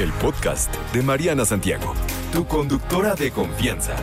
el podcast de Mariana Santiago, tu conductora de confianza.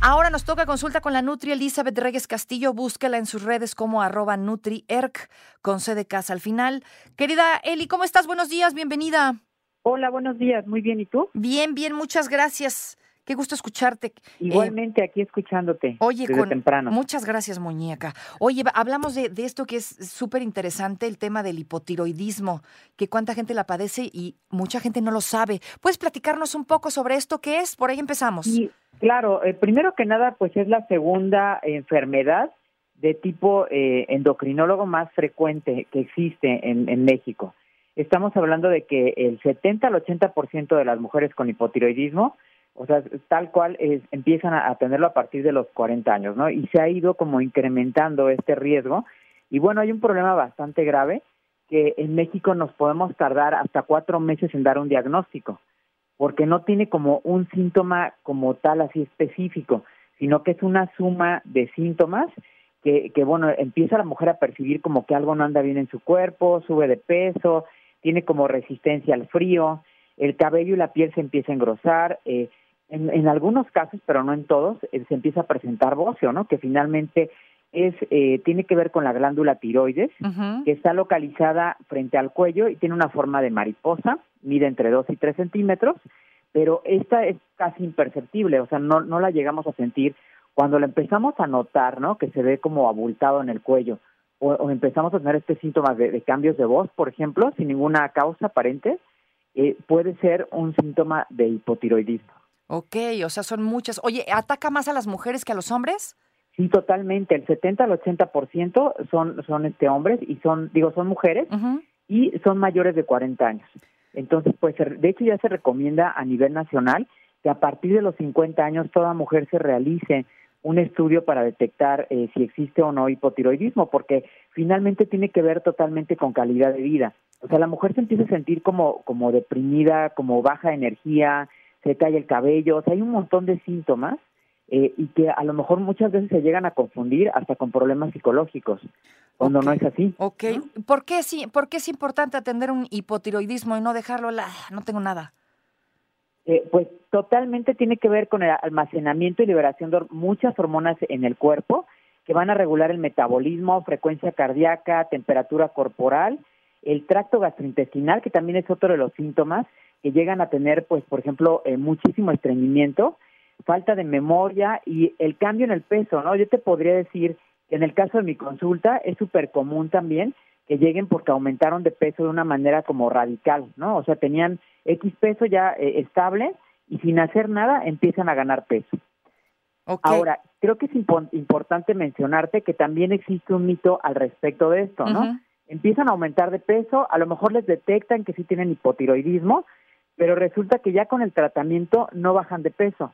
Ahora nos toca consulta con la Nutri Elizabeth Reyes Castillo. Búsquela en sus redes como arroba NutriErc con C de casa al final. Querida Eli, ¿cómo estás? Buenos días, bienvenida. Hola, buenos días. Muy bien, ¿y tú? Bien, bien, muchas gracias. Qué gusto escucharte. Eh, Igualmente aquí escuchándote. Oye, desde temprano. muchas gracias, muñeca. Oye, hablamos de, de esto que es súper interesante, el tema del hipotiroidismo, que cuánta gente la padece y mucha gente no lo sabe. ¿Puedes platicarnos un poco sobre esto? ¿Qué es? Por ahí empezamos. Sí, claro. Eh, primero que nada, pues es la segunda enfermedad de tipo eh, endocrinólogo más frecuente que existe en, en México. Estamos hablando de que el 70 al 80% de las mujeres con hipotiroidismo o sea, tal cual es, empiezan a, tenerlo a partir de los 40 años, ¿no? Y se ha ido como incrementando este riesgo. Y bueno, hay un problema bastante grave que en México nos podemos tardar hasta cuatro meses en dar un diagnóstico, porque no tiene como un síntoma como tal así específico, sino que es una suma de síntomas que, que bueno, empieza la mujer a percibir como que algo no anda bien en su cuerpo, sube de peso, tiene como resistencia al frío, el cabello y la piel se empieza a engrosar, eh, en, en, algunos casos, pero no en todos, eh, se empieza a presentar bocio, ¿no? Que finalmente es eh, tiene que ver con la glándula tiroides, que está localizada frente al cuello y tiene una forma de mariposa, mide entre 2 y 3 centímetros, pero esta es casi imperceptible, o sea, no, no la llegamos a sentir cuando la empezamos a notar, ¿no? Que se ve como abultado en el cuello, o, o empezamos a tener este síntomas de, de, cambios de voz, por ejemplo, sin ninguna causa aparente, eh, puede ser un síntoma de hipotiroidismo. Ok, o sea, son muchas. Oye, ¿ataca más a las mujeres que a los hombres? Sí, totalmente. El 70 al 80% son, son este, hombres y son, digo, son mujeres y son mayores de 40 años. Entonces, pues, de hecho ya se recomienda a nivel nacional que a partir de los 50 años toda mujer se realice un estudio para detectar eh, si existe o no hipotiroidismo, porque finalmente tiene que ver totalmente con calidad de vida. O sea, la mujer se empieza a sentir como, como deprimida, como baja energía, se cae el cabello, o sea, hay un montón de síntomas eh, y que a lo mejor muchas veces se llegan a confundir hasta con problemas psicológicos, cuando no es así. Ok, ¿Por, qué, sí, ¿por qué es importante atender un hipotiroidismo y no dejarlo, la, no tengo nada? Eh, pues totalmente tiene que ver con el almacenamiento y liberación de muchas hormonas en el cuerpo que van a regular el metabolismo, frecuencia cardíaca, temperatura corporal, el tracto gastrointestinal, que también es otro de los síntomas, que llegan a tener, pues, por ejemplo, eh, muchísimo estreñimiento, falta de memoria y el cambio en el peso, ¿no? Yo te podría decir que en el caso de mi consulta es súper común también que lleguen porque aumentaron de peso de una manera como radical, ¿no? O sea, tenían X peso ya eh, estable y sin hacer nada empiezan a ganar peso. Ahora, creo que es importante mencionarte que también existe un mito al respecto de esto, ¿no? Empiezan a aumentar de peso, a lo mejor les detectan que sí tienen hipotiroidismo, pero resulta que ya con el tratamiento no bajan de peso.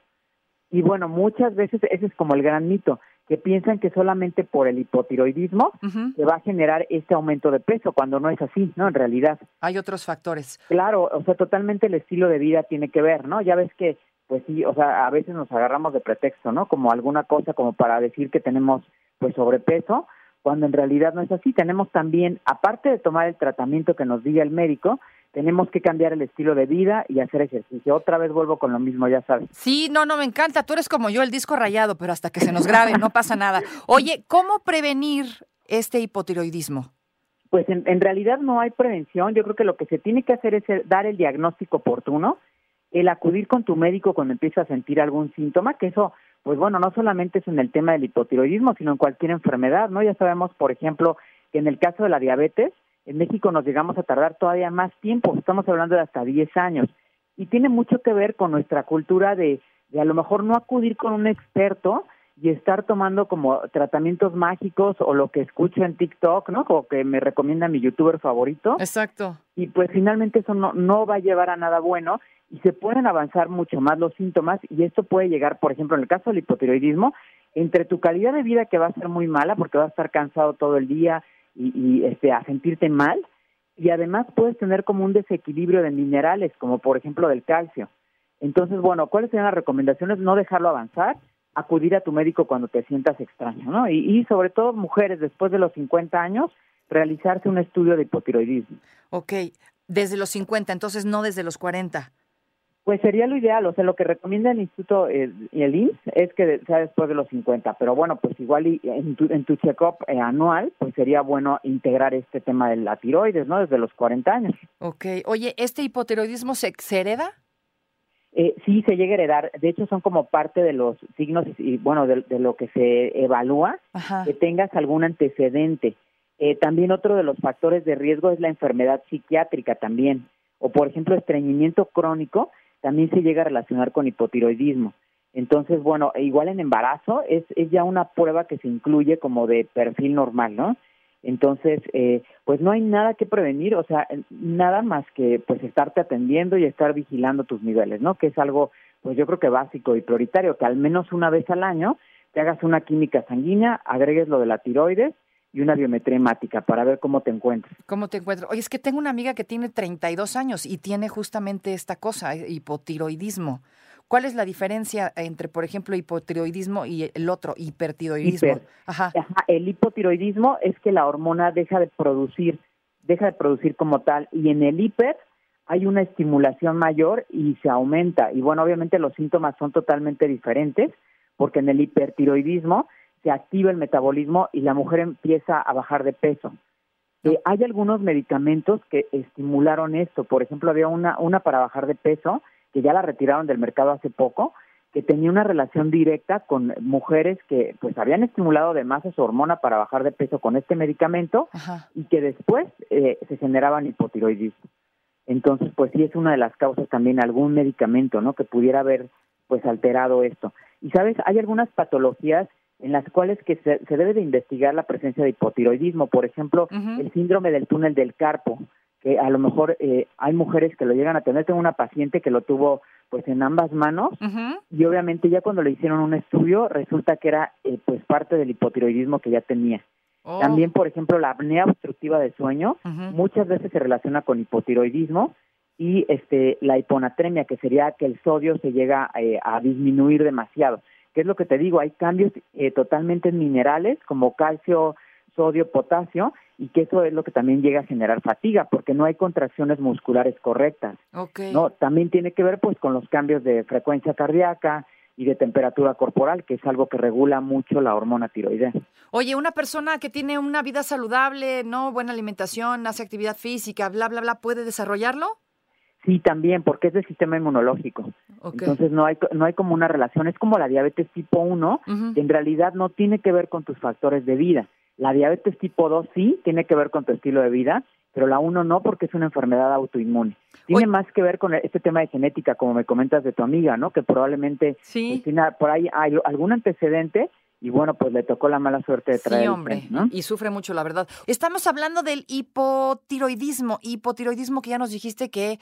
Y bueno, muchas veces ese es como el gran mito, que piensan que solamente por el hipotiroidismo se va a generar este aumento de peso, cuando no es así, ¿no? En realidad. Hay otros factores. Claro, o sea, totalmente el estilo de vida tiene que ver, ¿no? Ya ves que, pues sí, o sea, a veces nos agarramos de pretexto, ¿no? Como alguna cosa como para decir que tenemos, pues, sobrepeso, cuando en realidad no es así. Tenemos también, aparte de tomar el tratamiento que nos diga el médico, tenemos que cambiar el estilo de vida y hacer ejercicio. Otra vez vuelvo con lo mismo, ya sabes. Sí, no, no, me encanta. Tú eres como yo, el disco rayado, pero hasta que se nos grabe, no pasa nada. Oye, ¿cómo prevenir este hipotiroidismo? Pues en, en, realidad no hay prevención. Yo creo que lo que se tiene que hacer es dar el diagnóstico oportuno, el acudir con tu médico cuando empieza a sentir algún síntoma, que eso, pues bueno, no solamente es en el tema del hipotiroidismo, sino en cualquier enfermedad, ¿no? Ya sabemos, por ejemplo, que en el caso de la diabetes, en México nos llegamos a tardar todavía más tiempo, estamos hablando de hasta 10 años. Y tiene mucho que ver con nuestra cultura de, de a lo mejor no acudir con un experto y estar tomando como tratamientos mágicos o lo que escucho en TikTok, ¿no? O que me recomienda mi youtuber favorito. Exacto. Y pues finalmente eso no, no va a llevar a nada bueno y se pueden avanzar mucho más los síntomas y esto puede llegar, por ejemplo, en el caso del hipotiroidismo, entre tu calidad de vida que va a ser muy mala porque vas a estar cansado todo el día, y, y este, a sentirte mal y además puedes tener como un desequilibrio de minerales, como por ejemplo del calcio. Entonces, bueno, ¿cuáles serían las recomendaciones? No dejarlo avanzar, acudir a tu médico cuando te sientas extraño, ¿no? Y, y sobre todo mujeres después de los 50 años, realizarse un estudio de hipotiroidismo. Ok. Desde los 50, entonces no desde los 40. Pues sería lo ideal, o sea, lo que recomienda el Instituto y el INS es que sea después de los 50, pero bueno, pues igual en tu, en tu check-up eh, anual, pues sería bueno integrar este tema de la tiroides, ¿no? Desde los 40 años. Ok, oye, ¿este hipotiroidismo se, hereda? Eh, sí, se llega a heredar. De hecho, son como parte de los signos y, bueno, de, lo que se evalúa, que tengas algún antecedente. Eh, también otro de los factores de riesgo es la enfermedad psiquiátrica también, o por ejemplo, estreñimiento crónico también se llega a relacionar con hipotiroidismo. Entonces, bueno, igual en embarazo es, es ya una prueba que se incluye como de perfil normal, ¿no? Entonces, eh, pues no hay nada que prevenir, o sea, nada más que pues estarte atendiendo y estar vigilando tus niveles, ¿no? Que es algo, pues yo creo que básico y prioritario, que al menos una vez al año te hagas una química sanguínea, agregues lo de la tiroides y una biometría hemática para ver cómo te encuentras. ¿Cómo te encuentras? Oye, es que tengo una amiga que tiene 32 años y tiene justamente esta cosa, eh, hipotiroidismo. ¿Cuál es la diferencia entre, por ejemplo, hipotiroidismo y el otro, hipertiroidismo? Ajá. El hipotiroidismo es que la hormona deja de producir, deja de producir como tal, y en el hiper hay una estimulación mayor y se aumenta. Y bueno, obviamente los síntomas son totalmente diferentes, porque en el hipertiroidismo se activa el metabolismo y la mujer empieza a bajar de peso. Eh, hay algunos medicamentos que estimularon esto. Por ejemplo, había una, una para bajar de peso, que ya la retiraron del mercado hace poco, que tenía una relación directa con mujeres que pues habían estimulado además a su hormona para bajar de peso con este medicamento y que después eh, se generaban hipotiroidismo. Entonces, pues sí es una de las causas también algún medicamento, ¿no? Que pudiera haber pues alterado esto. Y sabes, hay algunas patologías en las cuales que se, debe de investigar la presencia de hipotiroidismo, por ejemplo, el síndrome del túnel del carpo, que a lo mejor eh, hay mujeres que lo llegan a tener. Tengo una paciente que lo tuvo pues en ambas manos y obviamente ya cuando le hicieron un estudio resulta que era eh, pues parte del hipotiroidismo que ya tenía. Oh. También, por ejemplo, la apnea obstructiva de sueño muchas veces se relaciona con hipotiroidismo y este la hiponatremia, que sería que el sodio se llega eh, a disminuir demasiado. ¿Qué es lo que te digo? Hay cambios eh, totalmente en minerales como calcio, sodio, potasio, y que eso es lo que también llega a generar fatiga, porque no hay contracciones musculares correctas. No, también tiene que ver pues con los cambios de frecuencia cardíaca y de temperatura corporal, que es algo que regula mucho la hormona tiroidea. Oye, una persona que tiene una vida saludable, no buena alimentación, hace actividad física, bla bla bla, puede desarrollarlo? Sí, también, porque es del sistema inmunológico. Entonces no hay no hay como una relación, es como la diabetes tipo 1, que en realidad no tiene que ver con tus factores de vida. La diabetes tipo 2 sí tiene que ver con tu estilo de vida, pero la 1 no porque es una enfermedad autoinmune. Tiene más que ver con este tema de genética, como me comentas de tu amiga, ¿no? Que probablemente sí. Pues, tiene por ahí hay algún antecedente y bueno, pues le tocó la mala suerte de traer. Sí, hombre, y sufre mucho, la verdad. Estamos hablando del hipotiroidismo, hipotiroidismo que ya nos dijiste que,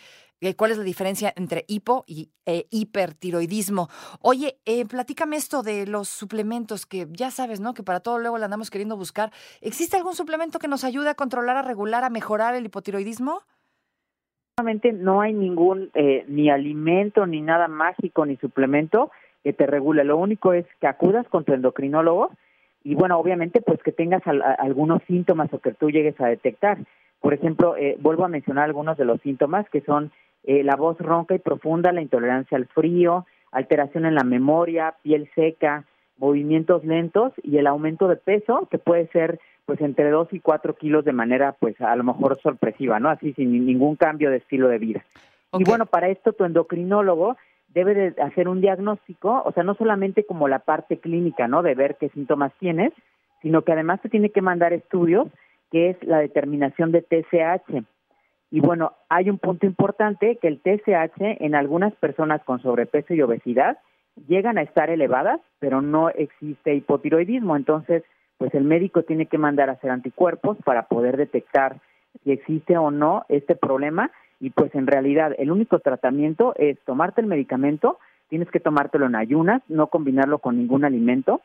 cuál es la diferencia entre hipo y eh, hipertiroidismo. Oye, eh, platícame esto de los suplementos que ya sabes, ¿no? Que para todo luego le andamos queriendo buscar. ¿Existe algún suplemento que nos ayude a controlar, a regular, a mejorar el hipotiroidismo? No hay ningún eh, ni alimento, ni nada mágico, ni suplemento que te regule. Lo único es que acudas con tu endocrinólogo y bueno, obviamente pues que tengas algunos síntomas o que tú llegues a detectar. Por ejemplo, eh, vuelvo a mencionar algunos de los síntomas que son eh, la voz ronca y profunda, la intolerancia al frío, alteración en la memoria, piel seca, movimientos lentos y el aumento de peso que puede ser pues entre 2 y 4 kilos de manera pues a lo mejor sorpresiva, ¿no? Así sin ningún cambio de estilo de vida. Y bueno, para esto tu endocrinólogo debe de hacer un diagnóstico, o sea, no solamente como la parte clínica, ¿no? De ver qué síntomas tienes, sino que además te tiene que mandar estudios, que es la determinación de TSH. Y bueno, hay un punto importante que el TSH en algunas personas con sobrepeso y obesidad llegan a estar elevadas, pero no existe hipotiroidismo. Entonces, pues el médico tiene que mandar a hacer anticuerpos para poder detectar si existe o no este problema y pues en realidad el único tratamiento es tomarte el medicamento, tienes que tomártelo en ayunas, no combinarlo con ningún alimento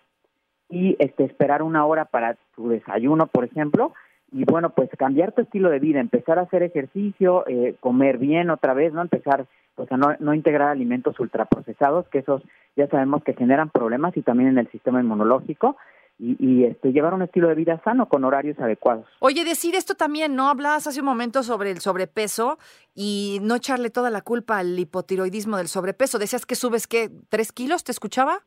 y este esperar una hora para tu desayuno, por ejemplo, y bueno, pues cambiar tu estilo de vida, empezar a hacer ejercicio, eh, comer bien otra vez, no empezar pues a no, no integrar alimentos ultraprocesados, que esos ya sabemos que generan problemas y también en el sistema inmunológico, y, este, llevar un estilo de vida sano con horarios adecuados. Oye, decir esto también, ¿no? Hablabas hace un momento sobre el sobrepeso y no echarle toda la culpa al hipotiroidismo del sobrepeso. Decías que subes, ¿qué? ¿Tres kilos? ¿Te escuchaba?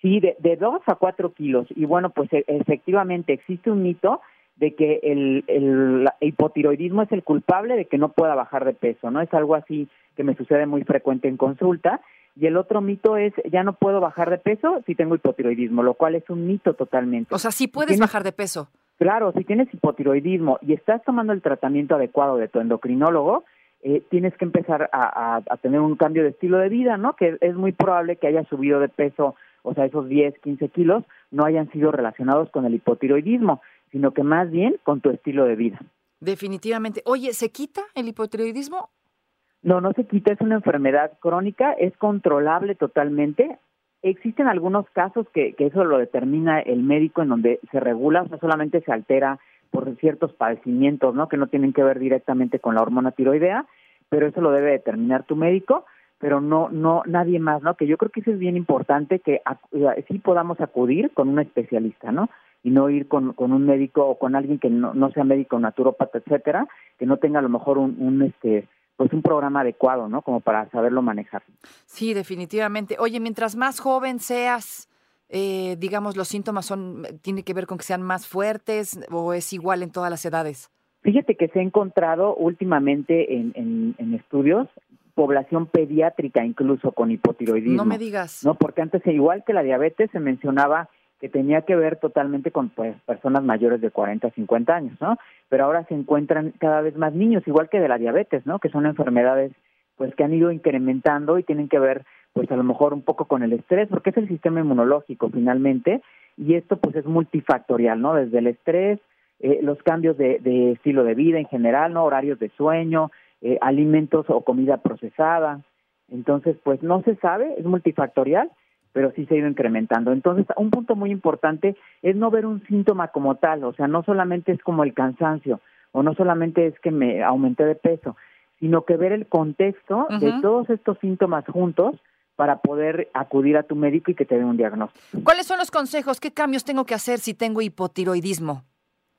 Sí, de, de dos a cuatro kilos. Y bueno, pues e, efectivamente existe un mito de que el, el, hipotiroidismo es el culpable de que no pueda bajar de peso, ¿no? Es algo así que me sucede muy frecuente en consulta y el otro mito es, ya no puedo bajar de peso si tengo hipotiroidismo, lo cual es un mito totalmente. O sea, sí puedes bajar de peso. Claro, si tienes hipotiroidismo y estás tomando el tratamiento adecuado de tu endocrinólogo, eh, tienes que empezar a, a, tener un cambio de estilo de vida, ¿no? Que es muy probable que hayas subido de peso, o sea, esos 10, 15 kilos no hayan sido relacionados con el hipotiroidismo, sino que más bien con tu estilo de vida. Definitivamente. Oye, ¿se quita el hipotiroidismo no, no se quita, es una enfermedad crónica, es controlable totalmente. Existen algunos casos que, que eso lo determina el médico en donde se regula, no solamente se altera por ciertos padecimientos, ¿no? Que no tienen que ver directamente con la hormona tiroidea, pero eso lo debe determinar tu médico, pero no, no, nadie más, ¿no? Que yo creo que eso es bien importante que sí podamos acudir con un especialista, ¿no? Y no ir con, con un médico o con alguien que no, no sea médico, naturópata, etcétera, que no tenga a lo mejor un, un este, pues un programa adecuado, ¿no? Como para saberlo manejar. Sí, definitivamente. Oye, mientras más joven seas, eh, digamos, los síntomas son, tiene que ver con que sean más fuertes o es igual en todas las edades. Fíjate que se ha encontrado últimamente en, en, estudios población pediátrica incluso con hipotiroidismo. No me digas. No, porque antes igual que la diabetes se mencionaba que tenía que ver totalmente con pues, personas mayores de 40, 50 años, ¿no? Pero ahora se encuentran cada vez más niños, igual que de la diabetes, ¿no? Que son enfermedades pues que han ido incrementando y tienen que ver pues a lo mejor un poco con el estrés, porque es el sistema inmunológico finalmente, y esto pues es multifactorial, ¿no? Desde el estrés, eh, los cambios de, de, estilo de vida en general, ¿no? Horarios de sueño, eh, alimentos o comida procesada. Entonces, pues no se sabe, es multifactorial, pero sí se ha ido incrementando. Entonces, un punto muy importante es no ver un síntoma como tal, o sea, no solamente es como el cansancio, o no solamente es que me aumenté de peso, sino que ver el contexto de todos estos síntomas juntos para poder acudir a tu médico y que te dé un diagnóstico. ¿Cuáles son los consejos? ¿Qué cambios tengo que hacer si tengo hipotiroidismo?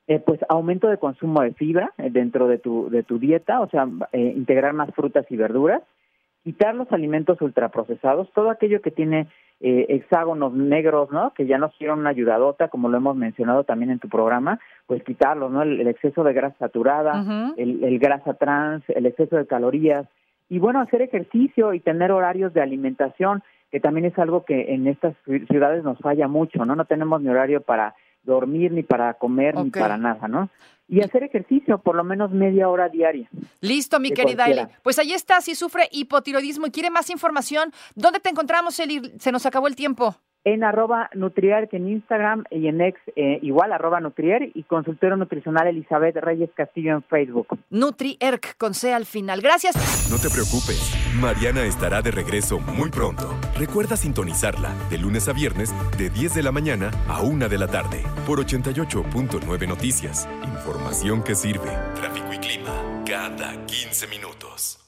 Eh, pues aumento de consumo de fibra eh, dentro de tu, de tu dieta, o sea, eh, integrar más frutas y verduras, quitar los alimentos ultraprocesados, todo aquello que tiene eh, hexágonos negros, ¿no? Que ya nos dieron una ayudadota, como lo hemos mencionado también en tu programa, pues quitarlos, ¿no? El, exceso de grasa saturada, el, grasa trans, el exceso de calorías y bueno, hacer ejercicio y tener horarios de alimentación, que también es algo que en estas ciudades nos falla mucho, ¿no? No tenemos ni horario para dormir, ni para comer, ni para nada, ¿no? y hacer ejercicio por lo menos media hora diaria. Listo, mi querida Eli. Pues ahí está, si sufre hipotiroidismo y quiere más información, ¿dónde te encontramos, Eli? Se nos acabó el tiempo. En arroba en Instagram y en ex eh, igual arroba Nutrier y consultero nutricional Elizabeth Reyes Castillo en Facebook. NutriErc con C al final. Gracias. No te preocupes, Mariana estará de regreso muy pronto. Recuerda sintonizarla de lunes a viernes de 10 de la mañana a 1 de la tarde por 88.9 Noticias. Información que sirve. Tráfico y clima cada 15 minutos.